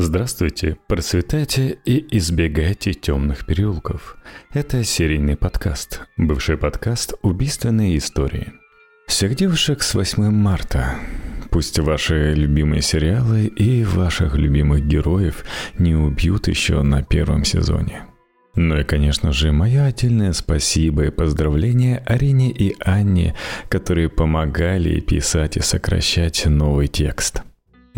Здравствуйте, процветайте и избегайте темных переулков. Это серийный подкаст, бывший подкаст «Убийственные истории». Всех девушек с 8 марта. Пусть ваши любимые сериалы и ваших любимых героев не убьют еще на первом сезоне. Ну и, конечно же, мое отдельное спасибо и поздравление Арине и Анне, которые помогали писать и сокращать новый текст –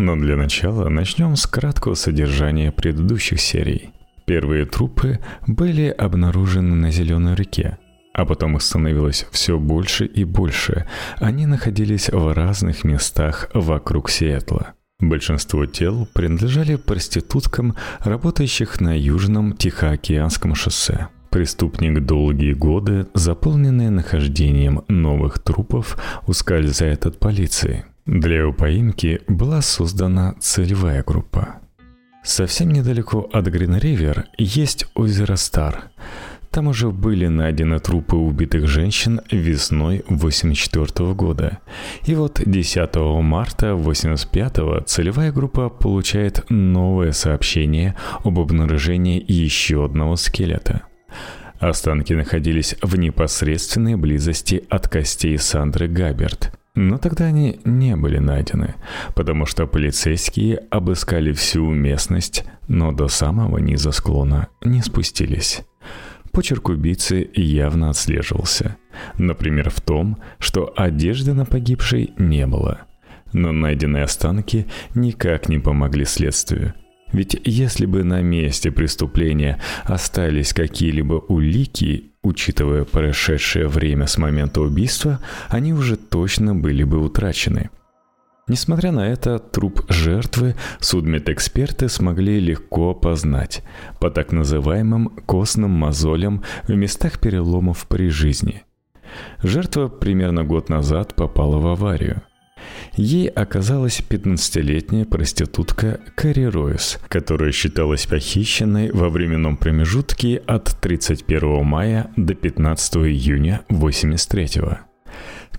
но для начала начнем с краткого содержания предыдущих серий. Первые трупы были обнаружены на Зеленой реке, а потом их становилось все больше и больше. Они находились в разных местах вокруг Сиэтла. Большинство тел принадлежали проституткам, работающих на Южном Тихоокеанском шоссе. Преступник долгие годы, заполненный нахождением новых трупов, ускользает от полиции. Для его поимки была создана целевая группа. Совсем недалеко от Грин-Ривер есть озеро Стар. Там уже были найдены трупы убитых женщин весной 84 года. И вот 10 марта 85 целевая группа получает новое сообщение об обнаружении еще одного скелета. Останки находились в непосредственной близости от костей Сандры Габерт – но тогда они не были найдены, потому что полицейские обыскали всю местность, но до самого низа склона не спустились. Почерк убийцы явно отслеживался. Например, в том, что одежды на погибшей не было. Но найденные останки никак не помогли следствию. Ведь если бы на месте преступления остались какие-либо улики, учитывая прошедшее время с момента убийства, они уже точно были бы утрачены. Несмотря на это, труп жертвы судмедэксперты смогли легко опознать по так называемым костным мозолям в местах переломов при жизни. Жертва примерно год назад попала в аварию – Ей оказалась 15-летняя проститутка Кэрри Ройс, которая считалась похищенной во временном промежутке от 31 мая до 15 июня 83 -го.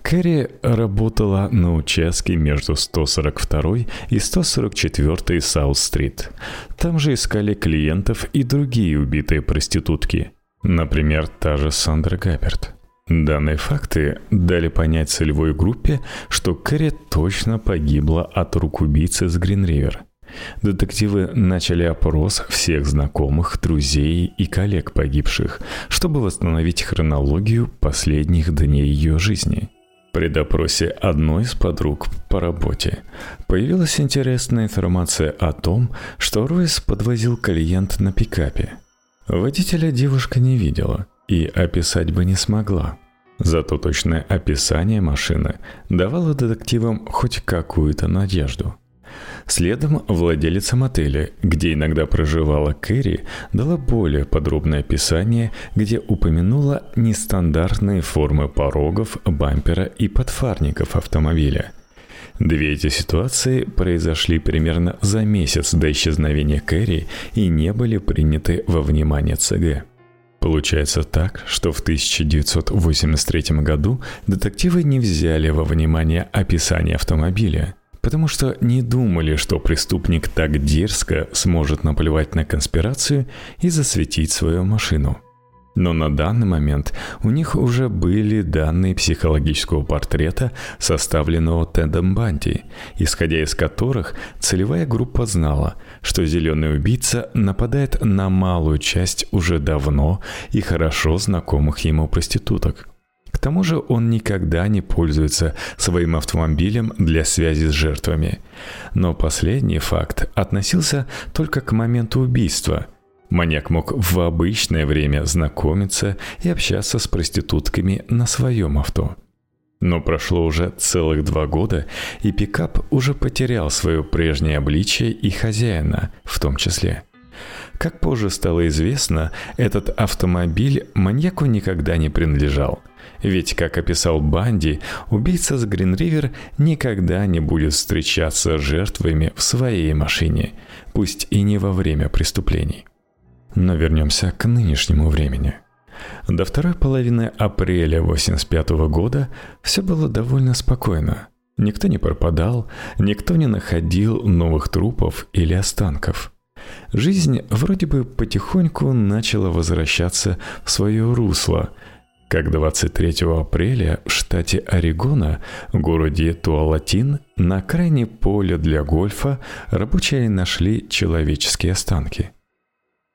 Кэрри работала на участке между 142 и 144 Саут-стрит. Там же искали клиентов и другие убитые проститутки. Например, та же Сандра Габерт. Данные факты дали понять целевой группе, что Кэрри точно погибла от рук убийцы с Гринривер. Детективы начали опрос всех знакомых, друзей и коллег погибших, чтобы восстановить хронологию последних дней ее жизни. При допросе одной из подруг по работе появилась интересная информация о том, что Ройс подвозил клиент на пикапе. Водителя девушка не видела – и описать бы не смогла. Зато точное описание машины давало детективам хоть какую-то надежду. Следом владелица мотеля, где иногда проживала Кэрри, дала более подробное описание, где упомянула нестандартные формы порогов, бампера и подфарников автомобиля. Две эти ситуации произошли примерно за месяц до исчезновения Кэрри и не были приняты во внимание ЦГ. Получается так, что в 1983 году детективы не взяли во внимание описание автомобиля, потому что не думали, что преступник так дерзко сможет наплевать на конспирацию и засветить свою машину. Но на данный момент у них уже были данные психологического портрета, составленного Тедом Банди, исходя из которых целевая группа знала, что зеленый убийца нападает на малую часть уже давно и хорошо знакомых ему проституток. К тому же он никогда не пользуется своим автомобилем для связи с жертвами. Но последний факт относился только к моменту убийства – Маньяк мог в обычное время знакомиться и общаться с проститутками на своем авто. Но прошло уже целых два года, и пикап уже потерял свое прежнее обличие и хозяина в том числе. Как позже стало известно, этот автомобиль маньяку никогда не принадлежал. Ведь, как описал Банди, убийца с Гринривер никогда не будет встречаться с жертвами в своей машине, пусть и не во время преступлений. Но вернемся к нынешнему времени. До второй половины апреля 85 года все было довольно спокойно. Никто не пропадал, никто не находил новых трупов или останков. жизнь вроде бы потихоньку начала возвращаться в свое русло, как 23 апреля в штате Орегона, в городе Туалатин, на окраине поля для гольфа рабочие нашли человеческие останки.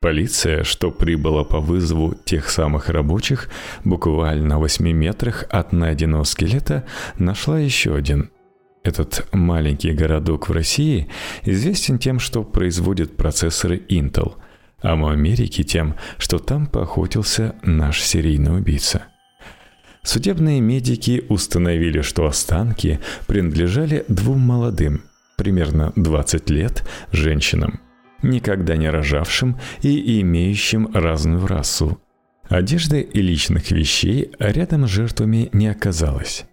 Полиция, что прибыла по вызову тех самых рабочих, буквально в 8 метрах от найденного скелета, нашла еще один – этот маленький городок в России известен тем, что производит процессоры Intel, а в Америке тем, что там поохотился наш серийный убийца. Судебные медики установили, что останки принадлежали двум молодым, примерно 20 лет, женщинам, никогда не рожавшим и имеющим разную расу. Одежды и личных вещей рядом с жертвами не оказалось.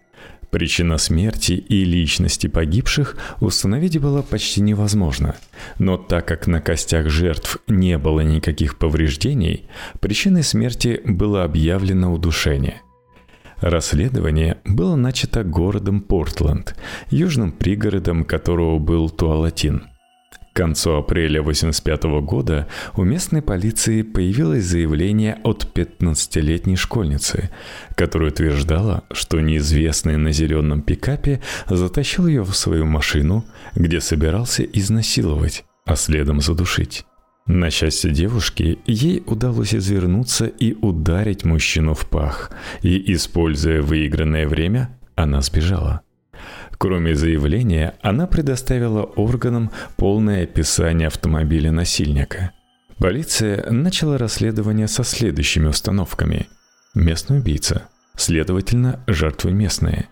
Причина смерти и личности погибших установить было почти невозможно, но так как на костях жертв не было никаких повреждений, причиной смерти было объявлено удушение. Расследование было начато городом Портленд, южным пригородом которого был Туалатин – к концу апреля 1985 года у местной полиции появилось заявление от 15-летней школьницы, которая утверждала, что неизвестный на зеленом пикапе затащил ее в свою машину, где собирался изнасиловать, а следом задушить. На счастье девушки, ей удалось извернуться и ударить мужчину в пах, и, используя выигранное время, она сбежала. Кроме заявления, она предоставила органам полное описание автомобиля насильника. Полиция начала расследование со следующими установками. Местный убийца, следовательно, жертвы местные.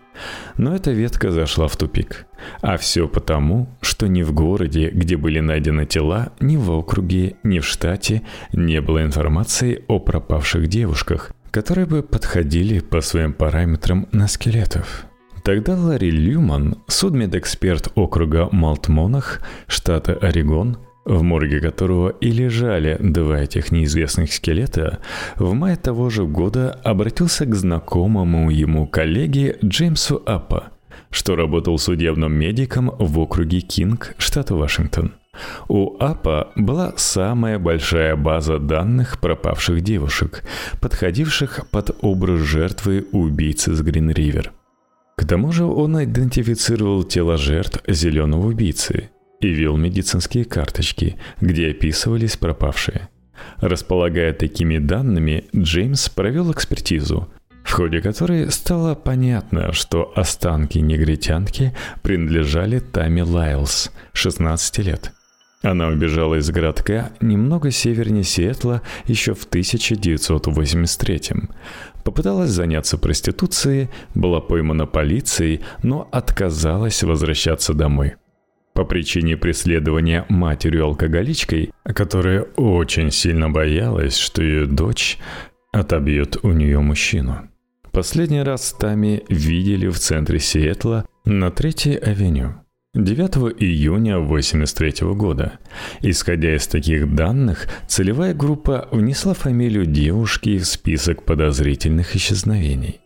Но эта ветка зашла в тупик. А все потому, что ни в городе, где были найдены тела, ни в округе, ни в штате не было информации о пропавших девушках, которые бы подходили по своим параметрам на скелетов. Тогда Ларри Люман, судмедэксперт округа Малтмонах, штата Орегон, в морге которого и лежали два этих неизвестных скелета, в мае того же года обратился к знакомому ему коллеге Джеймсу Аппа, что работал судебным медиком в округе Кинг, штата Вашингтон. У АПА была самая большая база данных пропавших девушек, подходивших под образ жертвы убийцы с Грин-Ривер – к тому же он идентифицировал тело жертв зеленого убийцы и вел медицинские карточки, где описывались пропавшие. Располагая такими данными, Джеймс провел экспертизу, в ходе которой стало понятно, что останки негритянки принадлежали Тами Лайлс, 16 лет. Она убежала из городка немного севернее Сиэтла еще в 1983 Попыталась заняться проституцией, была поймана полицией, но отказалась возвращаться домой. По причине преследования матерью-алкоголичкой, которая очень сильно боялась, что ее дочь отобьет у нее мужчину. Последний раз Тами видели в центре Сиэтла на Третьей авеню. 9 июня 1983 года. Исходя из таких данных, целевая группа внесла фамилию девушки в список подозрительных исчезновений.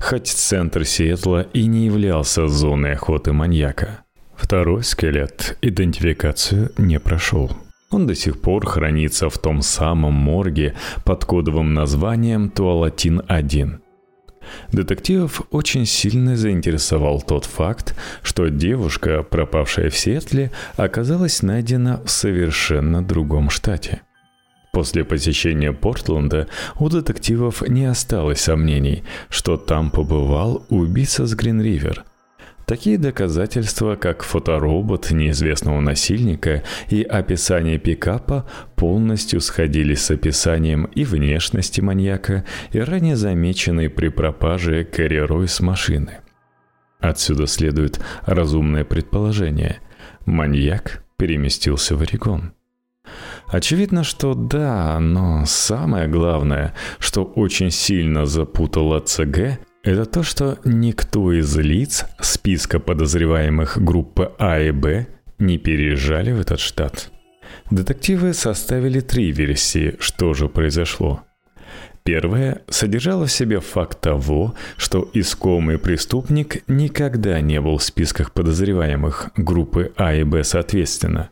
Хоть центр Сиэтла и не являлся зоной охоты маньяка. Второй скелет идентификацию не прошел. Он до сих пор хранится в том самом морге под кодовым названием Туалатин-1 – Детективов очень сильно заинтересовал тот факт, что девушка, пропавшая в Сиэтле, оказалась найдена в совершенно другом штате. После посещения Портленда у детективов не осталось сомнений, что там побывал убийца с Грин-Ривер – Такие доказательства, как фоторобот неизвестного насильника и описание пикапа, полностью сходились с описанием и внешности маньяка, и ранее замеченной при пропаже Кэрри Ройс машины. Отсюда следует разумное предположение. Маньяк переместился в Орегон. Очевидно, что да, но самое главное, что очень сильно запутало ЦГ, это то, что никто из лиц списка подозреваемых группы А и Б не переезжали в этот штат. Детективы составили три версии, что же произошло. Первая содержала в себе факт того, что искомый преступник никогда не был в списках подозреваемых группы А и Б соответственно.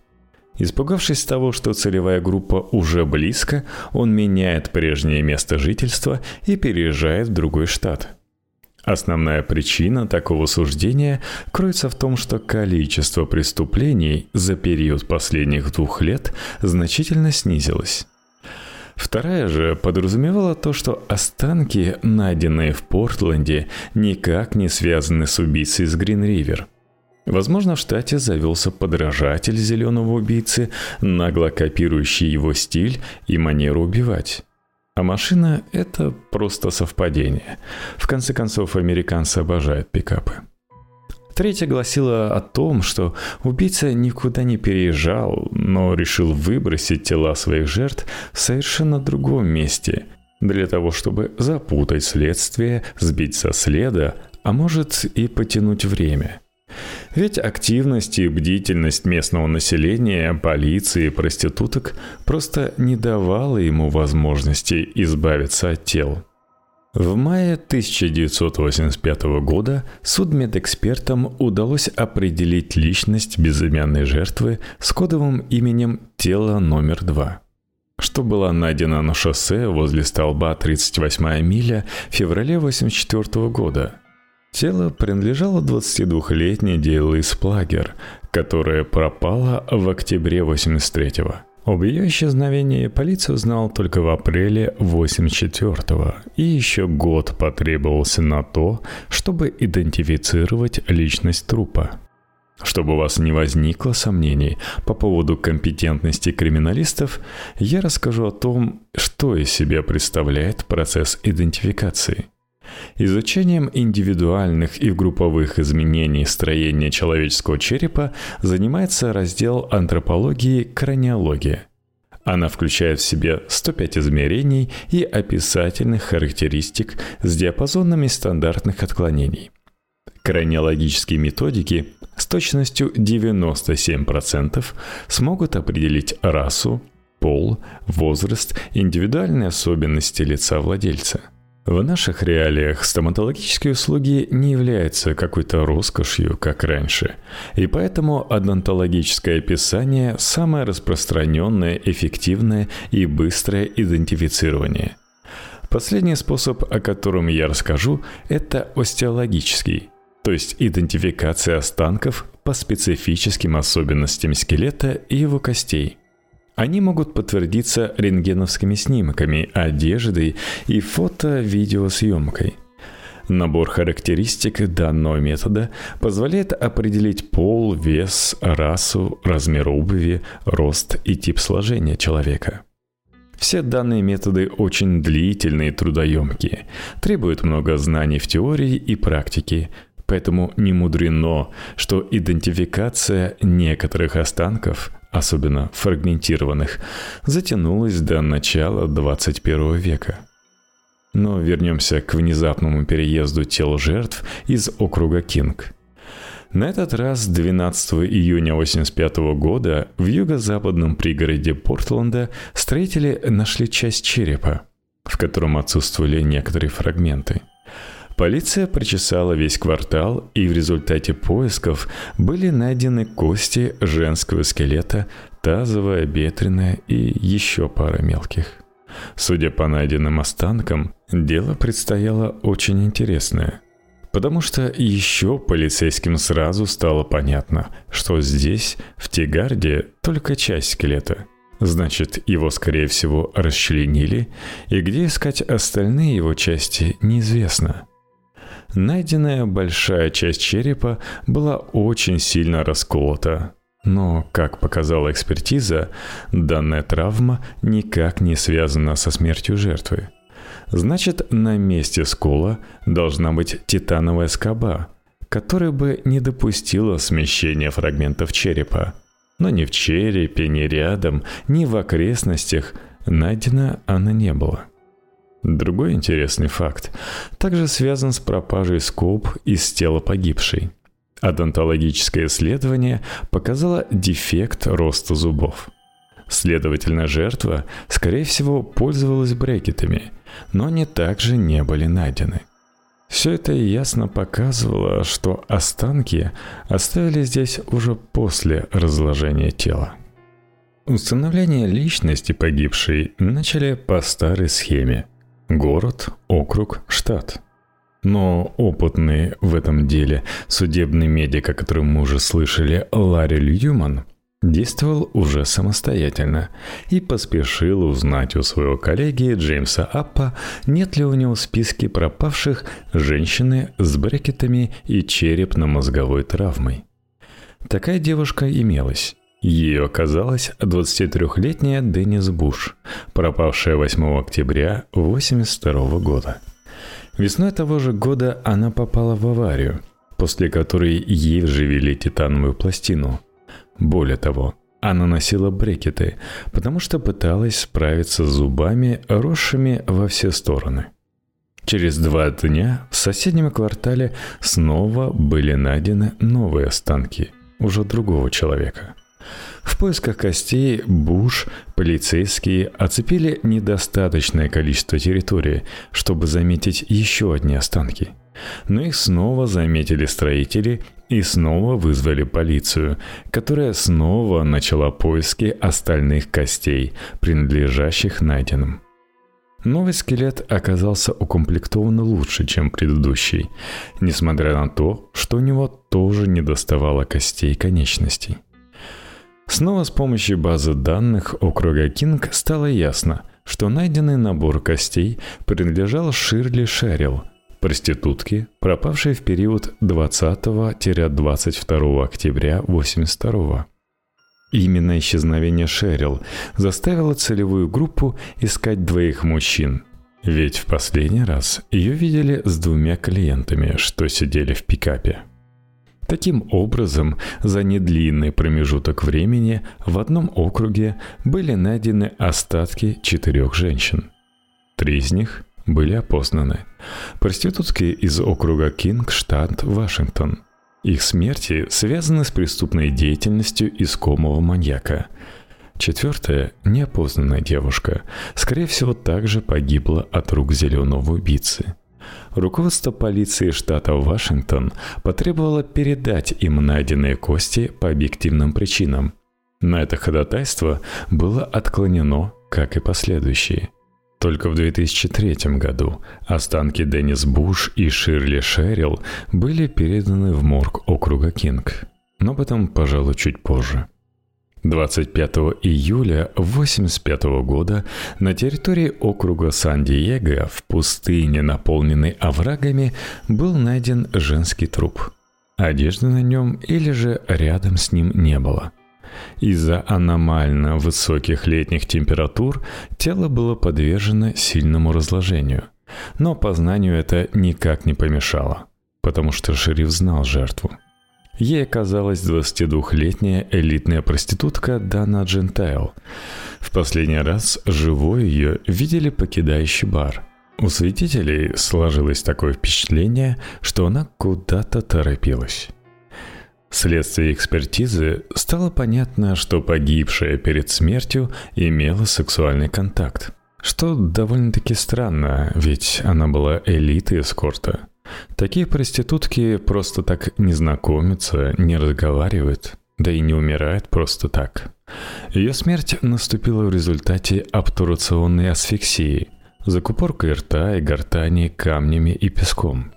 Испугавшись того, что целевая группа уже близко, он меняет прежнее место жительства и переезжает в другой штат. Основная причина такого суждения кроется в том, что количество преступлений за период последних двух лет значительно снизилось. Вторая же подразумевала то, что останки, найденные в Портленде, никак не связаны с убийцей из Грин-Ривер – Возможно, в штате завелся подражатель зеленого убийцы, нагло копирующий его стиль и манеру убивать. А машина – это просто совпадение. В конце концов, американцы обожают пикапы. Третья гласила о том, что убийца никуда не переезжал, но решил выбросить тела своих жертв в совершенно другом месте, для того, чтобы запутать следствие, сбить со следа, а может и потянуть время – ведь активность и бдительность местного населения, полиции и проституток просто не давала ему возможности избавиться от тел. В мае 1985 года судмедэкспертам удалось определить личность безымянной жертвы с кодовым именем «Тело номер два», что было найдено на шоссе возле столба 38-я миля в феврале 1984 года – Тело принадлежало 22-летней Дейлис Плагер, которая пропала в октябре 83-го. Об ее исчезновении полиция узнала только в апреле 84-го, и еще год потребовался на то, чтобы идентифицировать личность трупа. Чтобы у вас не возникло сомнений по поводу компетентности криминалистов, я расскажу о том, что из себя представляет процесс идентификации – Изучением индивидуальных и групповых изменений строения человеческого черепа занимается раздел антропологии краниология. Она включает в себя 105 измерений и описательных характеристик с диапазонами стандартных отклонений. Краниологические методики с точностью 97% смогут определить расу, пол, возраст, индивидуальные особенности лица владельца – в наших реалиях стоматологические услуги не являются какой-то роскошью, как раньше, и поэтому одонтологическое описание – самое распространенное, эффективное и быстрое идентифицирование. Последний способ, о котором я расскажу, это остеологический, то есть идентификация останков по специфическим особенностям скелета и его костей – они могут подтвердиться рентгеновскими снимками, одеждой и фото-видеосъемкой. Набор характеристик данного метода позволяет определить пол, вес, расу, размер обуви, рост и тип сложения человека. Все данные методы очень длительные и трудоемкие, требуют много знаний в теории и практике, поэтому не мудрено, что идентификация некоторых останков особенно фрагментированных, затянулась до начала 21 века. Но вернемся к внезапному переезду тел жертв из округа Кинг. На этот раз 12 июня 1985 года в юго-западном пригороде Портленда строители нашли часть черепа, в котором отсутствовали некоторые фрагменты – Полиция прочесала весь квартал, и в результате поисков были найдены кости женского скелета, тазовая, бедренная и еще пара мелких. Судя по найденным останкам, дело предстояло очень интересное. Потому что еще полицейским сразу стало понятно, что здесь, в Тигарде, только часть скелета. Значит, его, скорее всего, расчленили, и где искать остальные его части, неизвестно – Найденная большая часть черепа была очень сильно расколота. Но, как показала экспертиза, данная травма никак не связана со смертью жертвы. Значит, на месте скола должна быть титановая скоба, которая бы не допустила смещения фрагментов черепа. Но ни в черепе, ни рядом, ни в окрестностях найдена она не была. Другой интересный факт также связан с пропажей скоб из тела погибшей. Одонтологическое исследование показало дефект роста зубов. Следовательно, жертва, скорее всего, пользовалась брекетами, но они также не были найдены. Все это ясно показывало, что останки оставили здесь уже после разложения тела. Установление личности погибшей начали по старой схеме. Город, округ, штат. Но опытный в этом деле судебный медик, о котором мы уже слышали, Ларри Льюман, действовал уже самостоятельно и поспешил узнать у своего коллеги Джеймса Аппа, нет ли у него в списке пропавших женщины с брекетами и черепно-мозговой травмой. Такая девушка имелась. Ее оказалась 23-летняя Деннис Буш, пропавшая 8 октября 1982 года. Весной того же года она попала в аварию, после которой ей вживили титановую пластину. Более того, она носила брекеты, потому что пыталась справиться с зубами, росшими во все стороны. Через два дня в соседнем квартале снова были найдены новые останки уже другого человека. В поисках костей Буш полицейские оцепили недостаточное количество территории, чтобы заметить еще одни останки. Но их снова заметили строители и снова вызвали полицию, которая снова начала поиски остальных костей, принадлежащих найденным. Новый скелет оказался укомплектован лучше, чем предыдущий, несмотря на то, что у него тоже не доставало костей конечностей. Снова с помощью базы данных округа Кинг стало ясно, что найденный набор костей принадлежал Ширли Шерил, проститутке, пропавшей в период 20-22 октября 82 Именно исчезновение Шерил заставило целевую группу искать двоих мужчин. Ведь в последний раз ее видели с двумя клиентами, что сидели в пикапе. Таким образом, за недлинный промежуток времени в одном округе были найдены остатки четырех женщин. Три из них были опознаны. Проститутки из округа Кинг, штат Вашингтон – их смерти связаны с преступной деятельностью искомого маньяка. Четвертая, неопознанная девушка, скорее всего, также погибла от рук зеленого убийцы. Руководство полиции штата Вашингтон потребовало передать им найденные кости по объективным причинам. На это ходатайство было отклонено, как и последующие. Только в 2003 году останки Деннис Буш и Ширли Шерил были переданы в морг округа Кинг. Но об этом, пожалуй, чуть позже. 25 июля 1985 года на территории округа Сан-Диего в пустыне, наполненной оврагами, был найден женский труп. Одежды на нем или же рядом с ним не было – из-за аномально высоких летних температур тело было подвержено сильному разложению. Но познанию это никак не помешало, потому что шериф знал жертву. Ей оказалась 22-летняя элитная проститутка Дана Джентайл. В последний раз живой ее видели покидающий бар. У свидетелей сложилось такое впечатление, что она куда-то торопилась. Вследствие экспертизы стало понятно, что погибшая перед смертью имела сексуальный контакт. Что довольно-таки странно, ведь она была элитой эскорта. Такие проститутки просто так не знакомятся, не разговаривают, да и не умирают просто так. Ее смерть наступила в результате обтурационной асфиксии, закупоркой рта и гортани камнями и песком.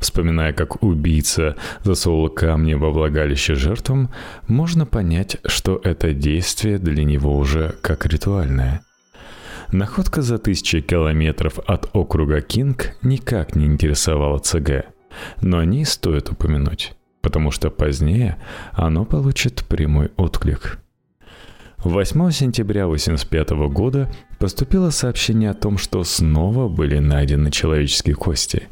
Вспоминая, как убийца засовывал камни во влагалище жертвам, можно понять, что это действие для него уже как ритуальное. Находка за тысячи километров от округа Кинг никак не интересовала ЦГ, но о ней стоит упомянуть, потому что позднее оно получит прямой отклик. 8 сентября 1985 года поступило сообщение о том, что снова были найдены человеческие кости.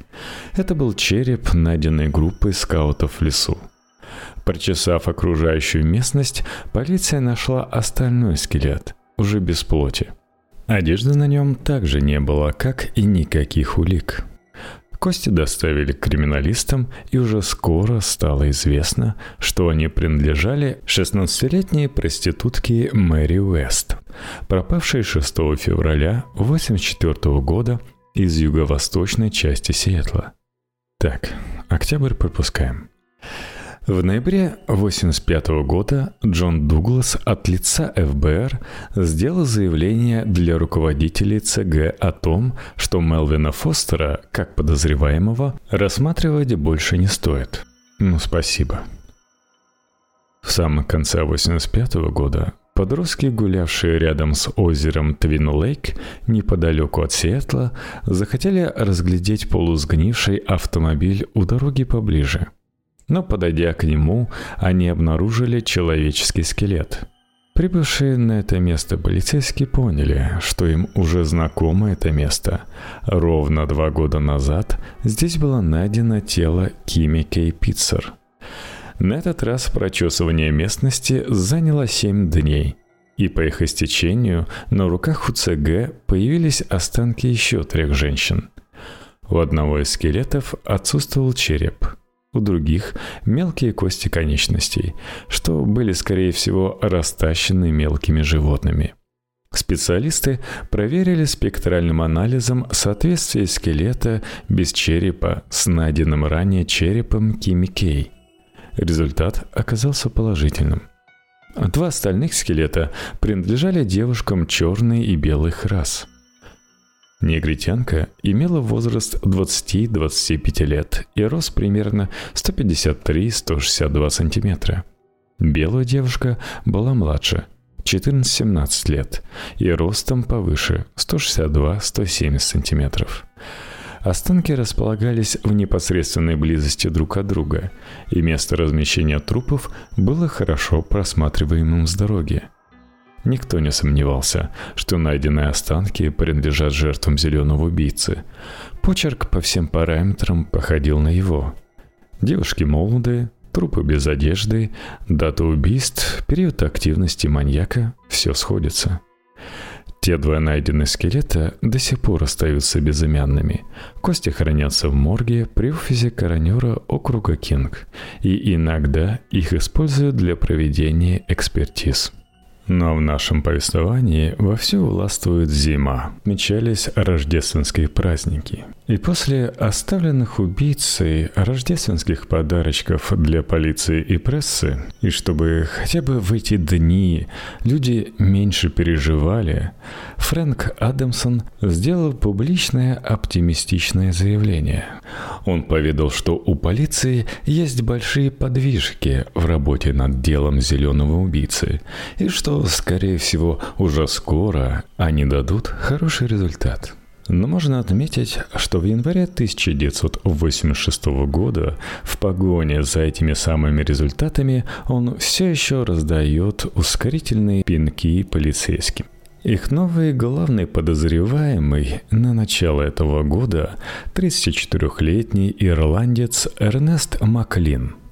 Это был череп, найденный группой скаутов в лесу. Прочесав окружающую местность, полиция нашла остальной скелет, уже без плоти. Одежды на нем также не было, как и никаких улик. Кости доставили к криминалистам, и уже скоро стало известно, что они принадлежали 16-летней проститутке Мэри Уэст, пропавшей 6 февраля 1984 года из юго-восточной части Сиэтла. Так, октябрь пропускаем. В ноябре 1985 года Джон Дуглас от лица ФБР сделал заявление для руководителей ЦГ о том, что Мелвина Фостера, как подозреваемого, рассматривать больше не стоит. Ну, спасибо. В самом конце 1985 года Подростки, гулявшие рядом с озером Твин-Лейк, неподалеку от Сиэтла, захотели разглядеть полусгнивший автомобиль у дороги поближе. Но, подойдя к нему, они обнаружили человеческий скелет. Прибывшие на это место полицейские поняли, что им уже знакомо это место. Ровно два года назад здесь было найдено тело Кими Кей Питцер – на этот раз прочесывание местности заняло 7 дней. И по их истечению на руках у ЦГ появились останки еще трех женщин. У одного из скелетов отсутствовал череп, у других мелкие кости конечностей, что были скорее всего растащены мелкими животными. Специалисты проверили спектральным анализом соответствие скелета без черепа с найденным ранее черепом Кими Кей – Результат оказался положительным. Два остальных скелета принадлежали девушкам черной и белых рас. Негритянка имела возраст 20-25 лет и рост примерно 153-162 сантиметра. Белая девушка была младше, 14-17 лет, и ростом повыше, 162-170 сантиметров. Останки располагались в непосредственной близости друг от друга, и место размещения трупов было хорошо просматриваемым с дороги. Никто не сомневался, что найденные останки принадлежат жертвам зеленого убийцы. Почерк по всем параметрам походил на его. Девушки молодые, трупы без одежды, дата убийств, период активности маньяка – все сходится. Те два найденных скелета до сих пор остаются безымянными. Кости хранятся в морге при офисе коронера округа Кинг, и иногда их используют для проведения экспертиз. Но в нашем повествовании вовсю властвует зима. Мечались рождественские праздники. И после оставленных убийцей рождественских подарочков для полиции и прессы, и чтобы хотя бы в эти дни люди меньше переживали, Фрэнк Адамсон сделал публичное оптимистичное заявление. Он поведал, что у полиции есть большие подвижки в работе над делом зеленого убийцы, и что скорее всего, уже скоро они дадут хороший результат. Но можно отметить, что в январе 1986 года в погоне за этими самыми результатами он все еще раздает ускорительные пинки полицейским. Их новый главный подозреваемый на начало этого года 34-летний ирландец Эрнест Маклин –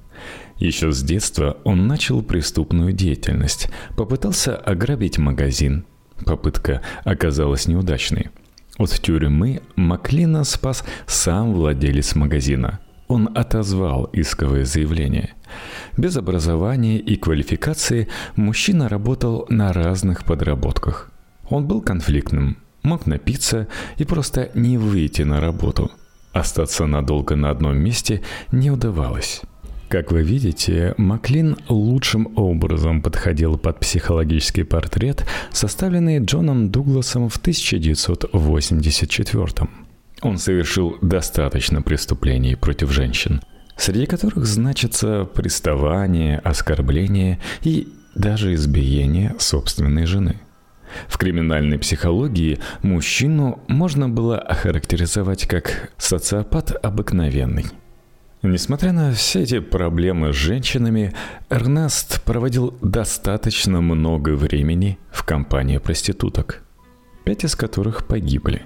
еще с детства он начал преступную деятельность, попытался ограбить магазин. Попытка оказалась неудачной. От тюрьмы Маклина спас сам владелец магазина. Он отозвал исковое заявление. Без образования и квалификации мужчина работал на разных подработках. Он был конфликтным, мог напиться и просто не выйти на работу. Остаться надолго на одном месте не удавалось. Как вы видите, Маклин лучшим образом подходил под психологический портрет, составленный Джоном Дугласом в 1984 Он совершил достаточно преступлений против женщин, среди которых значится приставание, оскорбление и даже избиение собственной жены. В криминальной психологии мужчину можно было охарактеризовать как социопат обыкновенный – Несмотря на все эти проблемы с женщинами, Эрнест проводил достаточно много времени в компании проституток, пять из которых погибли.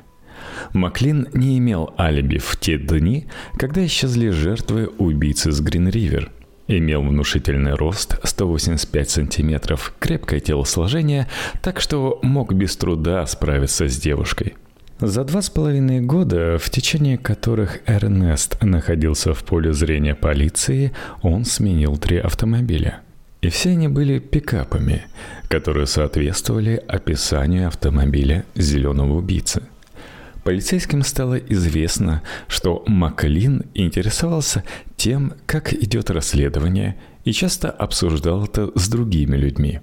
Маклин не имел алиби в те дни, когда исчезли жертвы убийцы с Грин-Ривер. Имел внушительный рост 185 сантиметров, крепкое телосложение, так что мог без труда справиться с девушкой – за два с половиной года, в течение которых Эрнест находился в поле зрения полиции, он сменил три автомобиля. И все они были пикапами, которые соответствовали описанию автомобиля зеленого убийцы. Полицейским стало известно, что Маклин интересовался тем, как идет расследование, и часто обсуждал это с другими людьми.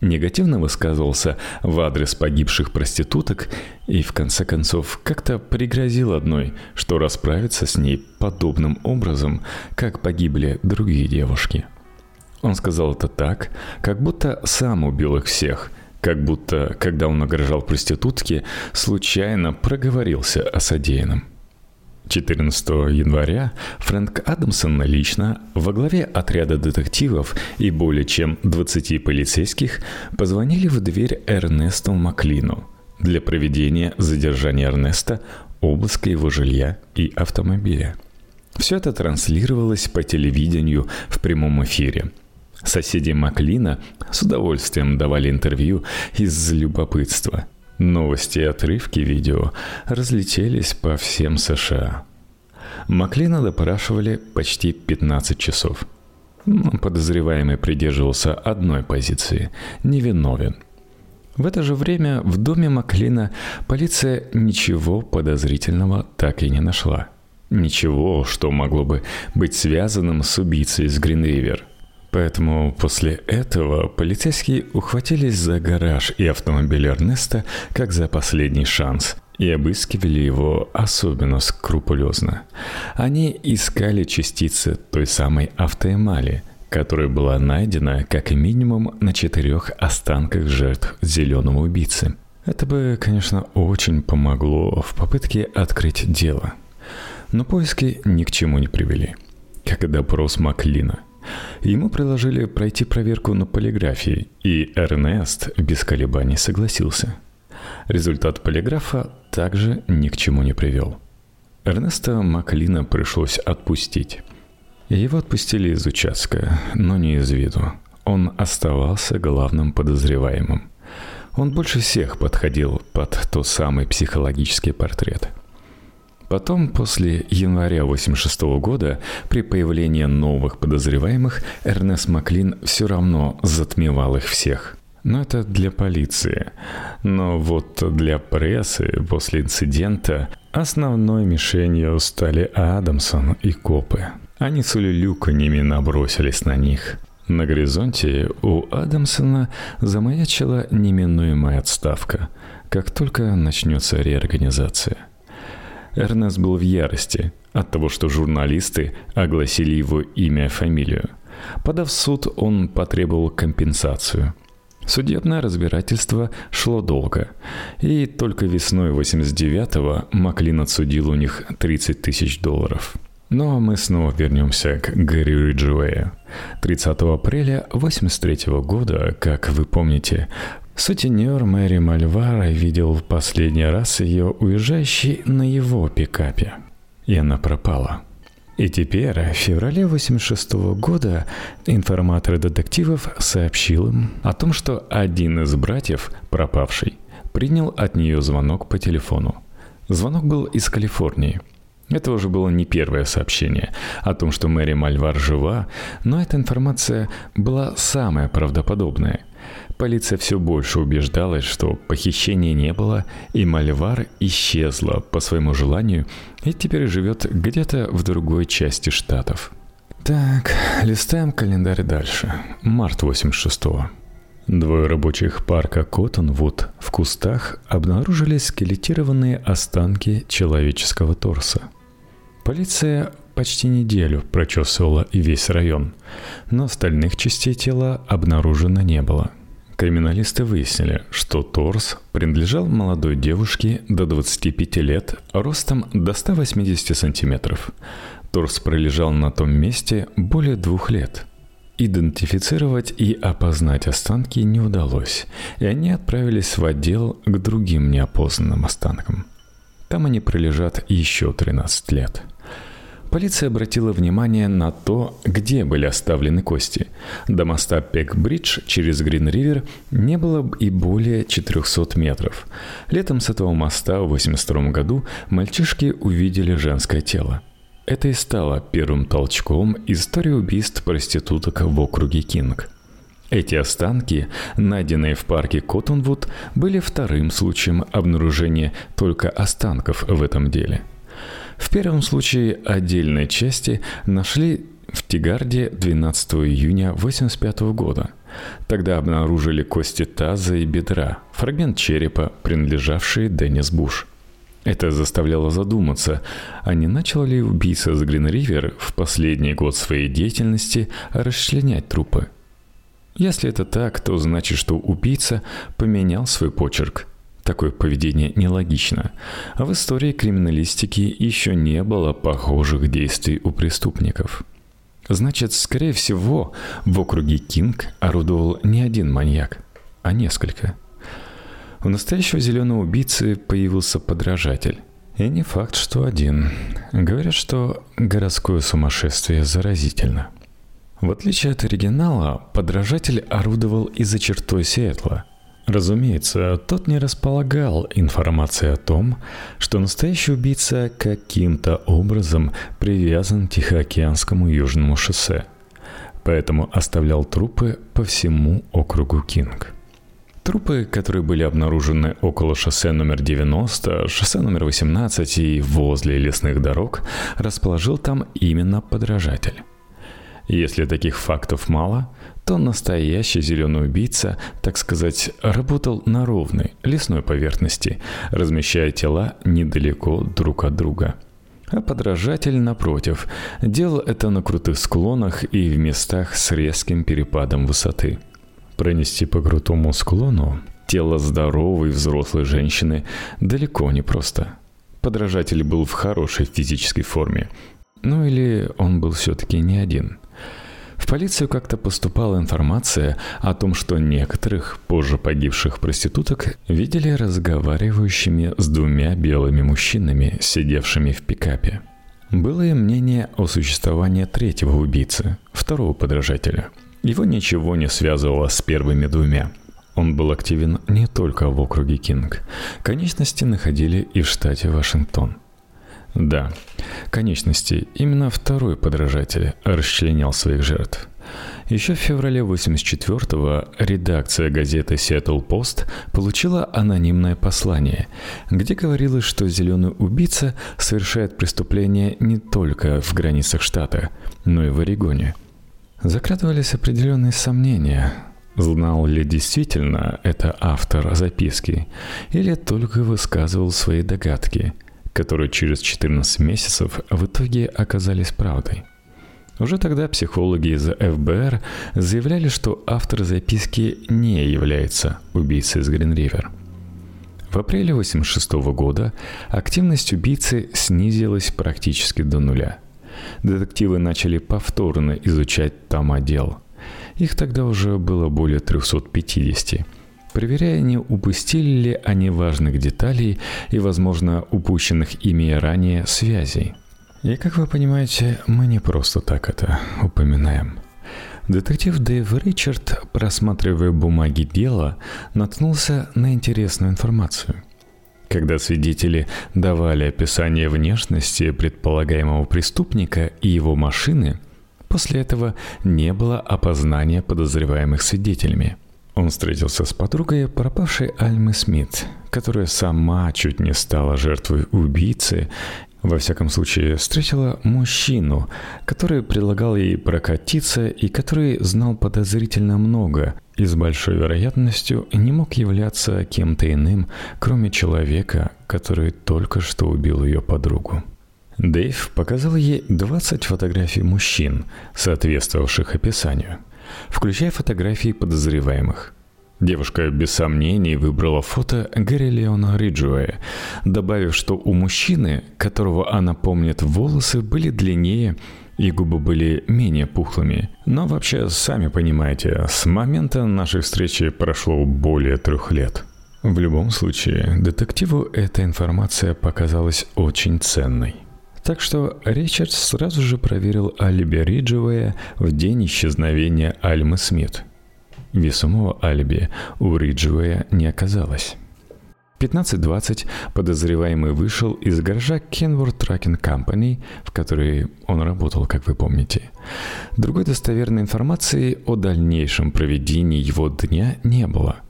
Негативно высказывался в адрес погибших проституток и, в конце концов, как-то пригрозил одной, что расправится с ней подобным образом, как погибли другие девушки. Он сказал это так, как будто сам убил их всех – как будто, когда он награждал проститутки, случайно проговорился о содеянном. 14 января Фрэнк Адамсон лично во главе отряда детективов и более чем 20 полицейских позвонили в дверь Эрнесту Маклину для проведения задержания Эрнеста, обыска его жилья и автомобиля. Все это транслировалось по телевидению в прямом эфире – Соседи Маклина с удовольствием давали интервью из любопытства. Новости и отрывки видео разлетелись по всем США. Маклина допрашивали почти 15 часов. Подозреваемый придерживался одной позиции – невиновен. В это же время в доме Маклина полиция ничего подозрительного так и не нашла. Ничего, что могло бы быть связанным с убийцей из Гринривер – Поэтому после этого полицейские ухватились за гараж и автомобиль Эрнеста как за последний шанс и обыскивали его особенно скрупулезно. Они искали частицы той самой автоэмали, которая была найдена как минимум на четырех останках жертв зеленого убийцы. Это бы, конечно, очень помогло в попытке открыть дело. Но поиски ни к чему не привели. Как и допрос Маклина – Ему предложили пройти проверку на полиграфии, и Эрнест без колебаний согласился. Результат полиграфа также ни к чему не привел. Эрнеста Маклина пришлось отпустить. Его отпустили из участка, но не из виду. Он оставался главным подозреваемым. Он больше всех подходил под тот самый психологический портрет – Потом, после января 86 года, при появлении новых подозреваемых, Эрнест Маклин все равно затмевал их всех. Но это для полиции. Но вот для прессы после инцидента основной мишенью стали Адамсон и копы. Они с улюлюканьями набросились на них. На горизонте у Адамсона замаячила неминуемая отставка, как только начнется реорганизация. Эрнест был в ярости от того, что журналисты огласили его имя и фамилию. Подав в суд, он потребовал компенсацию. Судебное разбирательство шло долго, и только весной 89-го Маклин отсудил у них 30 тысяч долларов. Но мы снова вернемся к Гэри Риджуэю. 30 апреля 83 года, как вы помните, Сутенер Мэри Мальвара видел в последний раз ее уезжающей на его пикапе. И она пропала. И теперь, в феврале 86 года, информатор детективов сообщил им о том, что один из братьев, пропавший, принял от нее звонок по телефону. Звонок был из Калифорнии. Это уже было не первое сообщение о том, что Мэри Мальвар жива, но эта информация была самая правдоподобная. Полиция все больше убеждалась, что похищения не было, и Мальвар исчезла по своему желанию и теперь живет где-то в другой части штатов. Так, листаем календарь дальше. Март 86-го. Двое рабочих парка Коттонвуд в кустах обнаружили скелетированные останки человеческого торса. Полиция почти неделю прочесывала весь район, но остальных частей тела обнаружено не было – Криминалисты выяснили, что торс принадлежал молодой девушке до 25 лет, ростом до 180 сантиметров. Торс пролежал на том месте более двух лет. Идентифицировать и опознать останки не удалось, и они отправились в отдел к другим неопознанным останкам. Там они пролежат еще 13 лет – Полиция обратила внимание на то, где были оставлены кости. До моста Пек-Бридж через Грин-Ривер не было и более 400 метров. Летом с этого моста в 1982 году мальчишки увидели женское тело. Это и стало первым толчком истории убийств проституток в округе Кинг. Эти останки, найденные в парке Коттонвуд, были вторым случаем обнаружения только останков в этом деле. В первом случае отдельные части нашли в Тигарде 12 июня 1985 года. Тогда обнаружили кости таза и бедра, фрагмент черепа, принадлежавший Деннис Буш. Это заставляло задуматься, а не начал ли убийца с Грин-Ривер в последний год своей деятельности расчленять трупы – если это так, то значит, что убийца поменял свой почерк. Такое поведение нелогично. А в истории криминалистики еще не было похожих действий у преступников. Значит, скорее всего, в округе Кинг орудовал не один маньяк, а несколько. У настоящего зеленого убийцы появился подражатель. И не факт, что один. Говорят, что городское сумасшествие заразительно – в отличие от оригинала, подражатель орудовал и за чертой Сиэтла. Разумеется, тот не располагал информацией о том, что настоящий убийца каким-то образом привязан к Тихоокеанскому южному шоссе, поэтому оставлял трупы по всему округу Кинг. Трупы, которые были обнаружены около шоссе номер 90, шоссе номер 18 и возле лесных дорог, расположил там именно подражатель. Если таких фактов мало, то настоящий зеленый убийца, так сказать, работал на ровной лесной поверхности, размещая тела недалеко друг от друга. А подражатель, напротив, делал это на крутых склонах и в местах с резким перепадом высоты. Пронести по крутому склону тело здоровой взрослой женщины далеко не просто. Подражатель был в хорошей физической форме. Ну или он был все-таки не один – в полицию как-то поступала информация о том, что некоторых позже погибших проституток видели разговаривающими с двумя белыми мужчинами, сидевшими в пикапе. Было и мнение о существовании третьего убийцы, второго подражателя. Его ничего не связывало с первыми двумя. Он был активен не только в округе Кинг. Конечности находили и в штате Вашингтон – да, конечности. Именно второй подражатель расчленял своих жертв. Еще в феврале 84-го редакция газеты Seattle Post получила анонимное послание, где говорилось, что зеленый убийца совершает преступления не только в границах штата, но и в Орегоне. Закрадывались определенные сомнения, знал ли действительно это автор записки или только высказывал свои догадки – которые через 14 месяцев в итоге оказались правдой. Уже тогда психологи из ФБР заявляли, что автор записки не является убийцей из Гринривер. В апреле 1986 года активность убийцы снизилась практически до нуля. Детективы начали повторно изучать тома дел. Их тогда уже было более 350 – проверяя, не упустили ли они важных деталей и, возможно, упущенных ими ранее связей. И, как вы понимаете, мы не просто так это упоминаем. Детектив Дэйв Ричард, просматривая бумаги дела, наткнулся на интересную информацию. Когда свидетели давали описание внешности предполагаемого преступника и его машины, после этого не было опознания подозреваемых свидетелями – он встретился с подругой пропавшей Альмы Смит, которая сама чуть не стала жертвой убийцы. Во всяком случае, встретила мужчину, который предлагал ей прокатиться и который знал подозрительно много и с большой вероятностью не мог являться кем-то иным, кроме человека, который только что убил ее подругу. Дэйв показал ей 20 фотографий мужчин, соответствовавших описанию – включая фотографии подозреваемых. Девушка без сомнений выбрала фото Гэри Леона Риджуэя, добавив, что у мужчины, которого она помнит, волосы были длиннее и губы были менее пухлыми. Но вообще, сами понимаете, с момента нашей встречи прошло более трех лет. В любом случае, детективу эта информация показалась очень ценной. Так что Ричард сразу же проверил алиби Риджевая в день исчезновения Альмы Смит. Весомого алиби у Риджевая не оказалось. 15.20 подозреваемый вышел из гаража Kenworth Trucking Company, в которой он работал, как вы помните. Другой достоверной информации о дальнейшем проведении его дня не было –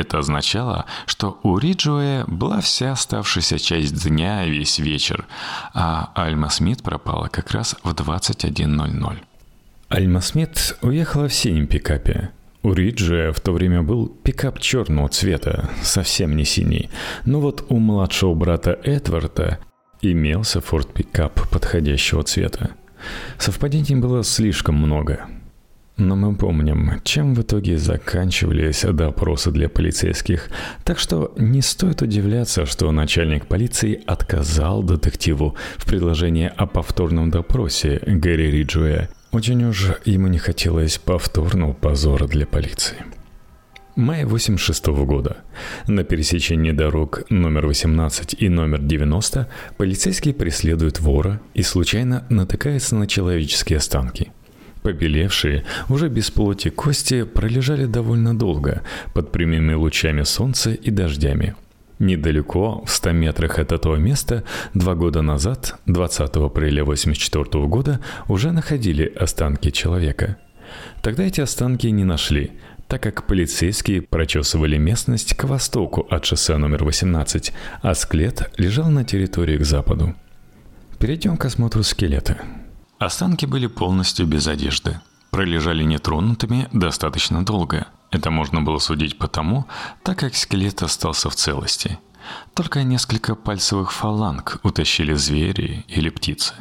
это означало, что у Риджуэ была вся оставшаяся часть дня и весь вечер, а Альма Смит пропала как раз в 21.00. Альма Смит уехала в синем пикапе. У Риджи в то время был пикап черного цвета, совсем не синий. Но вот у младшего брата Эдварда имелся форт пикап подходящего цвета. Совпадений было слишком много. Но мы помним, чем в итоге заканчивались допросы для полицейских, так что не стоит удивляться, что начальник полиции отказал детективу в предложении о повторном допросе Гэри Риджуэ очень уж ему не хотелось повторного позора для полиции. Май 86 -го года. На пересечении дорог номер 18 и номер 90 полицейские преследуют вора и случайно натыкаются на человеческие останки. Побелевшие, уже без плоти кости пролежали довольно долго под прямыми лучами солнца и дождями – Недалеко, в 100 метрах от этого места, два года назад, 20 апреля 1984 года, уже находили останки человека. Тогда эти останки не нашли, так как полицейские прочесывали местность к востоку от шоссе номер 18, а скелет лежал на территории к западу. Перейдем к осмотру скелета. Останки были полностью без одежды. Пролежали нетронутыми достаточно долго – это можно было судить потому, так как скелет остался в целости. Только несколько пальцевых фаланг утащили звери или птицы.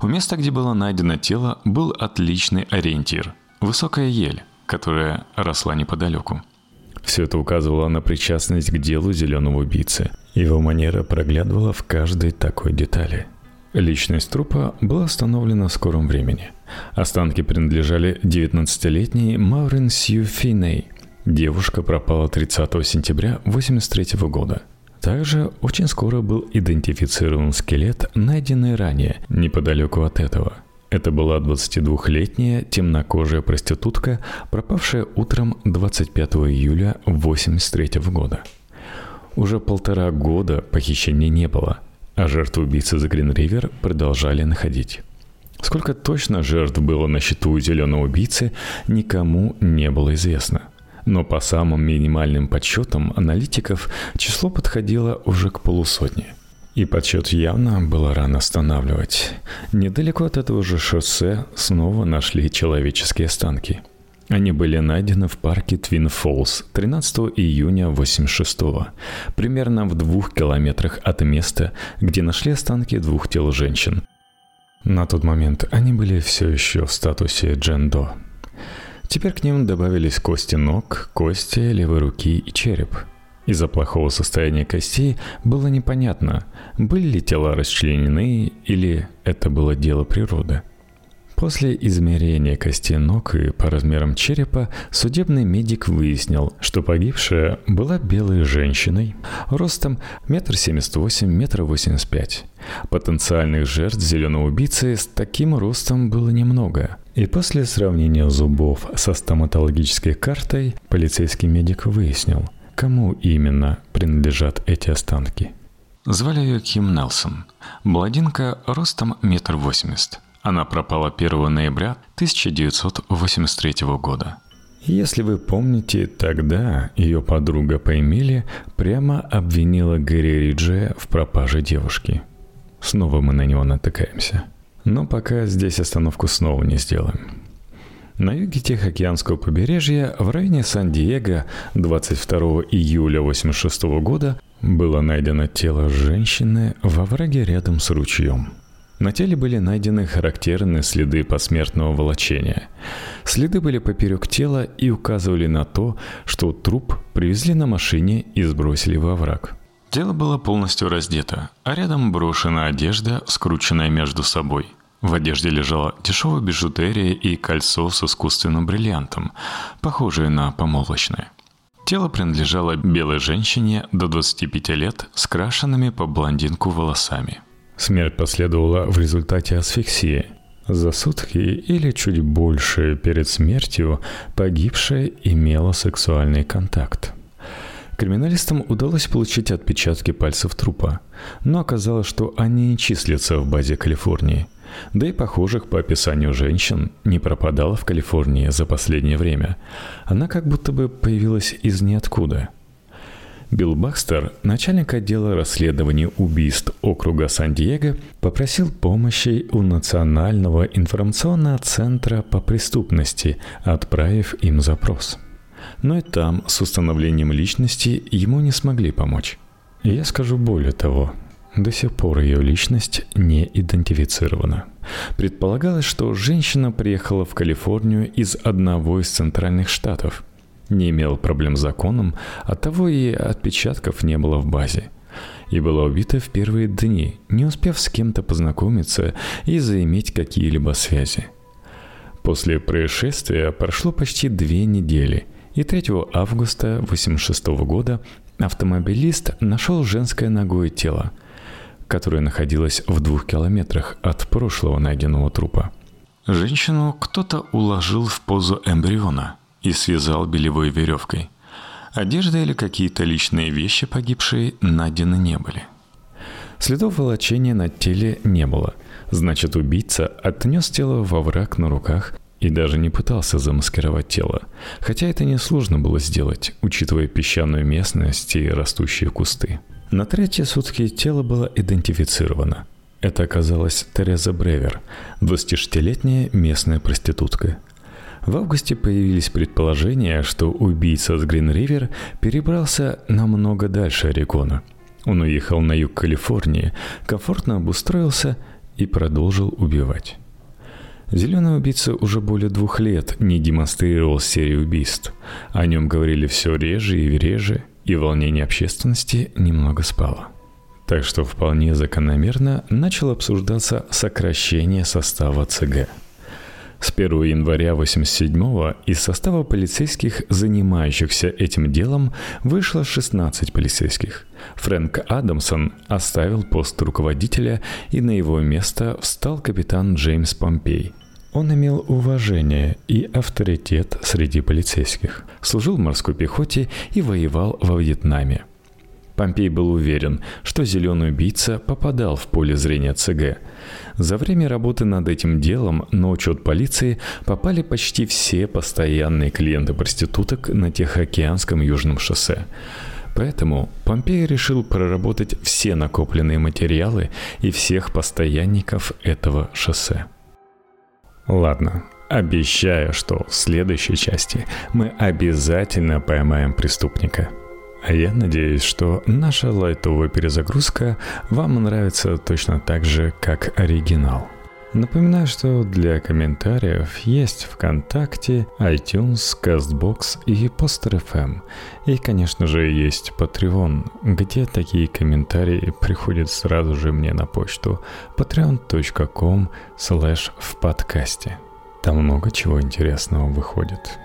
У места, где было найдено тело, был отличный ориентир – высокая ель, которая росла неподалеку. Все это указывало на причастность к делу зеленого убийцы. Его манера проглядывала в каждой такой детали – Личность трупа была установлена в скором времени. Останки принадлежали 19-летней Маурин Сью Финей. Девушка пропала 30 сентября 1983 года. Также очень скоро был идентифицирован скелет, найденный ранее, неподалеку от этого. Это была 22-летняя темнокожая проститутка, пропавшая утром 25 июля 1983 года. Уже полтора года похищения не было – а жертв убийцы за Грин-Ривер продолжали находить. Сколько точно жертв было на счету у зеленого убийцы, никому не было известно. Но по самым минимальным подсчетам аналитиков число подходило уже к полусотне. И подсчет явно было рано останавливать. Недалеко от этого же шоссе снова нашли человеческие останки – они были найдены в парке Твин Фоллс 13 июня 86 примерно в двух километрах от места, где нашли останки двух тел женщин. На тот момент они были все еще в статусе джендо. Теперь к ним добавились кости ног, кости левой руки и череп. Из-за плохого состояния костей было непонятно, были ли тела расчленены или это было дело природы. После измерения костей ног и по размерам черепа судебный медик выяснил, что погибшая была белой женщиной, ростом метр семьдесят восемь, метр восемьдесят пять. Потенциальных жертв зеленого убийцы с таким ростом было немного. И после сравнения зубов со стоматологической картой полицейский медик выяснил, кому именно принадлежат эти останки. Звали ее Ким Нелсон. Бладинка ростом метр восемьдесят. Она пропала 1 ноября 1983 года. Если вы помните, тогда ее подруга по Эмили прямо обвинила Гэри Риджея в пропаже девушки. Снова мы на него натыкаемся. Но пока здесь остановку снова не сделаем. На юге Тихоокеанского побережья в районе Сан-Диего 22 июля 1986 года было найдено тело женщины во враге рядом с ручьем. На теле были найдены характерные следы посмертного волочения. Следы были поперек тела и указывали на то, что труп привезли на машине и сбросили во враг. Тело было полностью раздето, а рядом брошена одежда, скрученная между собой. В одежде лежала дешевая бижутерия и кольцо с искусственным бриллиантом, похожее на помолвочное. Тело принадлежало белой женщине до 25 лет с крашенными по блондинку волосами – Смерть последовала в результате асфиксии. За сутки или чуть больше перед смертью погибшая имела сексуальный контакт. Криминалистам удалось получить отпечатки пальцев трупа, но оказалось, что они не числятся в базе Калифорнии. Да и похожих по описанию женщин не пропадала в Калифорнии за последнее время. Она как будто бы появилась из ниоткуда. Билл Бакстер, начальник отдела расследований убийств округа Сан-Диего, попросил помощи у Национального информационного центра по преступности, отправив им запрос – но и там с установлением личности ему не смогли помочь. я скажу более того, до сих пор ее личность не идентифицирована. Предполагалось, что женщина приехала в Калифорнию из одного из центральных штатов. Не имела проблем с законом, оттого и отпечатков не было в базе. И была убита в первые дни, не успев с кем-то познакомиться и заиметь какие-либо связи. После происшествия прошло почти две недели – и 3 августа 1986 года автомобилист нашел женское ногое тело, которое находилось в двух километрах от прошлого найденного трупа. Женщину кто-то уложил в позу эмбриона и связал белевой веревкой. Одежда или какие-то личные вещи погибшей найдены не были. Следов волочения на теле не было. Значит, убийца отнес тело во враг на руках и даже не пытался замаскировать тело, хотя это несложно было сделать, учитывая песчаную местность и растущие кусты. На третьи сутки тело было идентифицировано. Это оказалась Тереза Бревер, 26-летняя местная проститутка. В августе появились предположения, что убийца с Грин-Ривер перебрался намного дальше Орегона. Он уехал на юг Калифорнии, комфортно обустроился и продолжил убивать. Зеленый убийца уже более двух лет не демонстрировал серию убийств. О нем говорили все реже и реже, и волнение общественности немного спало. Так что вполне закономерно начало обсуждаться сокращение состава ЦГ. С 1 января 87 из состава полицейских, занимающихся этим делом, вышло 16 полицейских. Фрэнк Адамсон оставил пост руководителя, и на его место встал капитан Джеймс Помпей. Он имел уважение и авторитет среди полицейских, служил в морской пехоте и воевал во Вьетнаме. Помпей был уверен, что зеленый убийца попадал в поле зрения ЦГ. За время работы над этим делом на учет полиции попали почти все постоянные клиенты проституток на Тихоокеанском Южном шоссе. Поэтому Помпей решил проработать все накопленные материалы и всех постоянников этого шоссе. Ладно, обещаю, что в следующей части мы обязательно поймаем преступника – я надеюсь, что наша лайтовая перезагрузка вам нравится точно так же, как оригинал. Напоминаю, что для комментариев есть ВКонтакте, iTunes, CastBox и Poster.fm. И, конечно же, есть Patreon, где такие комментарии приходят сразу же мне на почту patreon.com slash в подкасте. Там много чего интересного выходит.